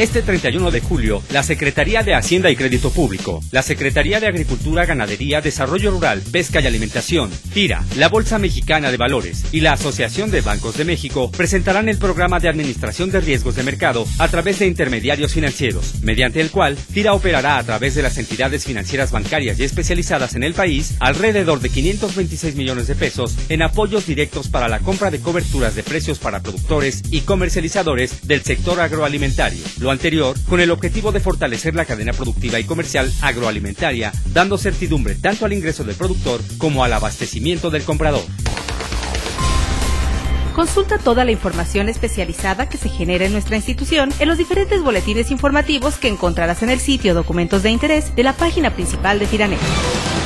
Este 31 de julio, la Secretaría de Hacienda y Crédito Público, la Secretaría de Agricultura, Ganadería, Desarrollo Rural, Pesca y Alimentación, FIRA, la Bolsa Mexicana de Valores y la Asociación de Bancos de México presentarán el programa de administración de riesgos de mercado a través de intermediarios financieros, mediante el cual FIRA operará a través de las entidades financieras bancarias y especializadas en el país alrededor de 526 millones de pesos en apoyos directos para la compra de coberturas de precios para productores y comercializadores del sector agroalimentario anterior con el objetivo de fortalecer la cadena productiva y comercial agroalimentaria, dando certidumbre tanto al ingreso del productor como al abastecimiento del comprador. Consulta toda la información especializada que se genera en nuestra institución en los diferentes boletines informativos que encontrarás en el sitio Documentos de Interés de la página principal de Firanet.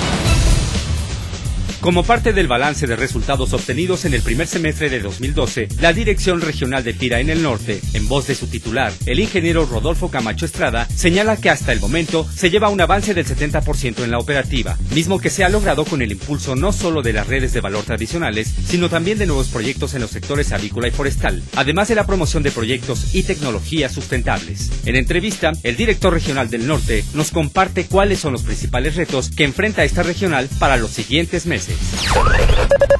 Como parte del balance de resultados obtenidos en el primer semestre de 2012, la Dirección Regional de Tira en el Norte, en voz de su titular, el ingeniero Rodolfo Camacho Estrada, señala que hasta el momento se lleva un avance del 70% en la operativa, mismo que se ha logrado con el impulso no solo de las redes de valor tradicionales, sino también de nuevos proyectos en los sectores avícola y forestal, además de la promoción de proyectos y tecnologías sustentables. En entrevista, el director regional del Norte nos comparte cuáles son los principales retos que enfrenta esta regional para los siguientes meses. Politics.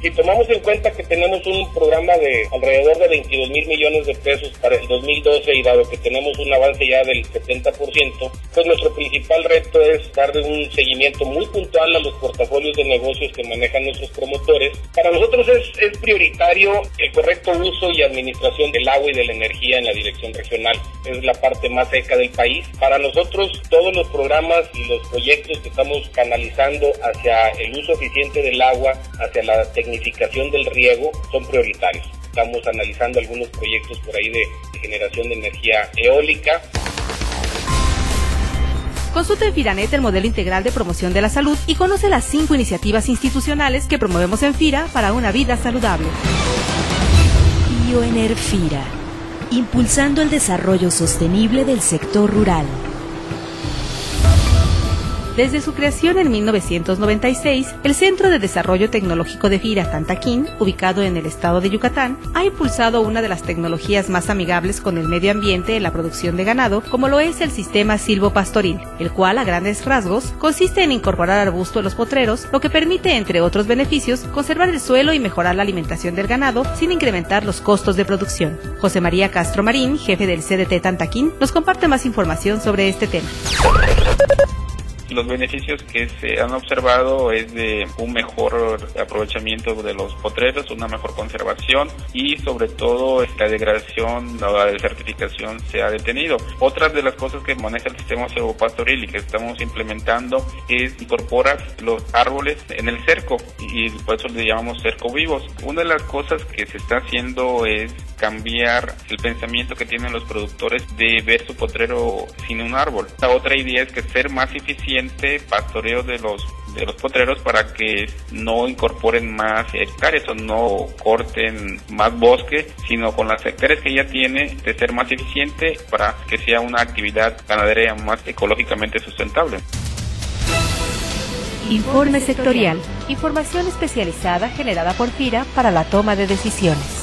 Si tomamos en cuenta que tenemos un programa de alrededor de 22 mil millones de pesos para el 2012 y dado que tenemos un avance ya del 70%, pues nuestro principal reto es darle un seguimiento muy puntual a los portafolios de negocios que manejan nuestros promotores. Para nosotros es, es prioritario el correcto uso y administración del agua y de la energía en la dirección regional. Es la parte más seca del país. Para nosotros todos los programas y los proyectos que estamos canalizando hacia el uso eficiente del agua, hacia la tecnología, significación del riego son prioritarios. Estamos analizando algunos proyectos por ahí de, generación de energía eólica. Consulta en Firanet el modelo integral de promoción de la salud y conoce las cinco iniciativas institucionales que promovemos en FIRA para una vida saludable. Bioenerfira, impulsando el desarrollo sostenible del sector rural. Desde su creación en 1996, el Centro de Desarrollo Tecnológico de Fira Tantaquín, ubicado en el estado de Yucatán, ha impulsado una de las tecnologías más amigables con el medio ambiente en la producción de ganado, como lo es el sistema silvopastoril, el cual a grandes rasgos consiste en incorporar arbusto en los potreros, lo que permite, entre otros beneficios, conservar el suelo y mejorar la alimentación del ganado sin incrementar los costos de producción. José María Castro Marín, jefe del CDT Tantaquín, nos comparte más información sobre este tema. Los beneficios que se han observado es de un mejor aprovechamiento de los potreros, una mejor conservación y sobre todo la degradación, la desertificación se ha detenido. Otra de las cosas que maneja el sistema pastoril y que estamos implementando es incorporar los árboles en el cerco y por eso le llamamos cerco vivos. Una de las cosas que se está haciendo es cambiar el pensamiento que tienen los productores de ver su potrero sin un árbol. La otra idea es que ser más eficiente pastoreo de los de los potreros para que no incorporen más hectáreas o no corten más bosque, sino con las hectáreas que ya tiene de ser más eficiente para que sea una actividad ganadera más ecológicamente sustentable. Informe sectorial. Información especializada generada por FIRA para la toma de decisiones.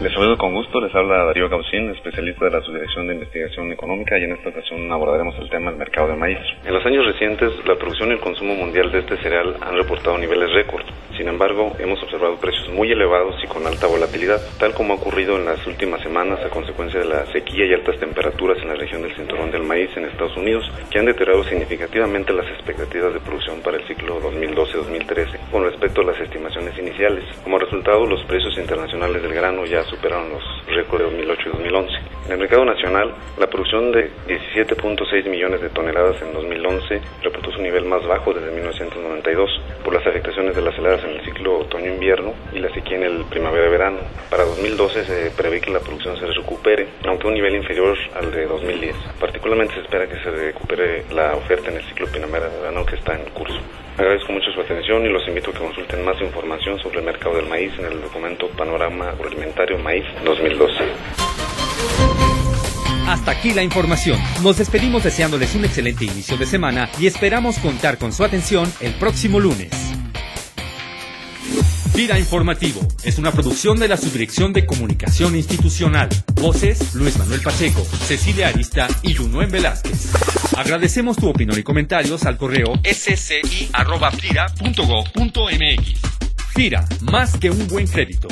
Les saludo con gusto, les habla Darío Gaucín, especialista de la Subdirección de Investigación Económica y en esta ocasión abordaremos el tema del mercado de maíz. En los años recientes, la producción y el consumo mundial de este cereal han reportado niveles récord. Sin embargo, hemos observado precios muy elevados y con alta volatilidad, tal como ha ocurrido en las últimas semanas a consecuencia de la sequía y altas temperaturas en la región del cinturón del maíz en Estados Unidos, que han deteriorado significativamente las expectativas de producción para el ciclo 2012-2013 con respecto a las estimaciones iniciales. Como resultado, los precios internacionales del grano ya superaron los récords de 2008 y 2011. En el mercado nacional, la producción de 17.6 millones de toneladas en 2011 reportó su nivel más bajo desde 1992 por las afectaciones de las heladas en el ciclo otoño-invierno y la sequía en el primavera-verano. Para 2012 se prevé que la producción se recupere, aunque a un nivel inferior al de 2010. Particularmente se espera que se recupere la oferta en el ciclo primavera-verano que está en curso. Agradezco mucho su atención y los invito a que consulten más información sobre el mercado del maíz en el documento Panorama Agroalimentario Maíz 2012. Hasta aquí la información. Nos despedimos deseándoles un excelente inicio de semana y esperamos contar con su atención el próximo lunes. Gira Informativo es una producción de la Subdirección de Comunicación Institucional. Voces Luis Manuel Pacheco, Cecilia Arista y Junuen Velázquez. Agradecemos tu opinión y comentarios al correo sci.fira.gov.mx. Fira, más que un buen crédito.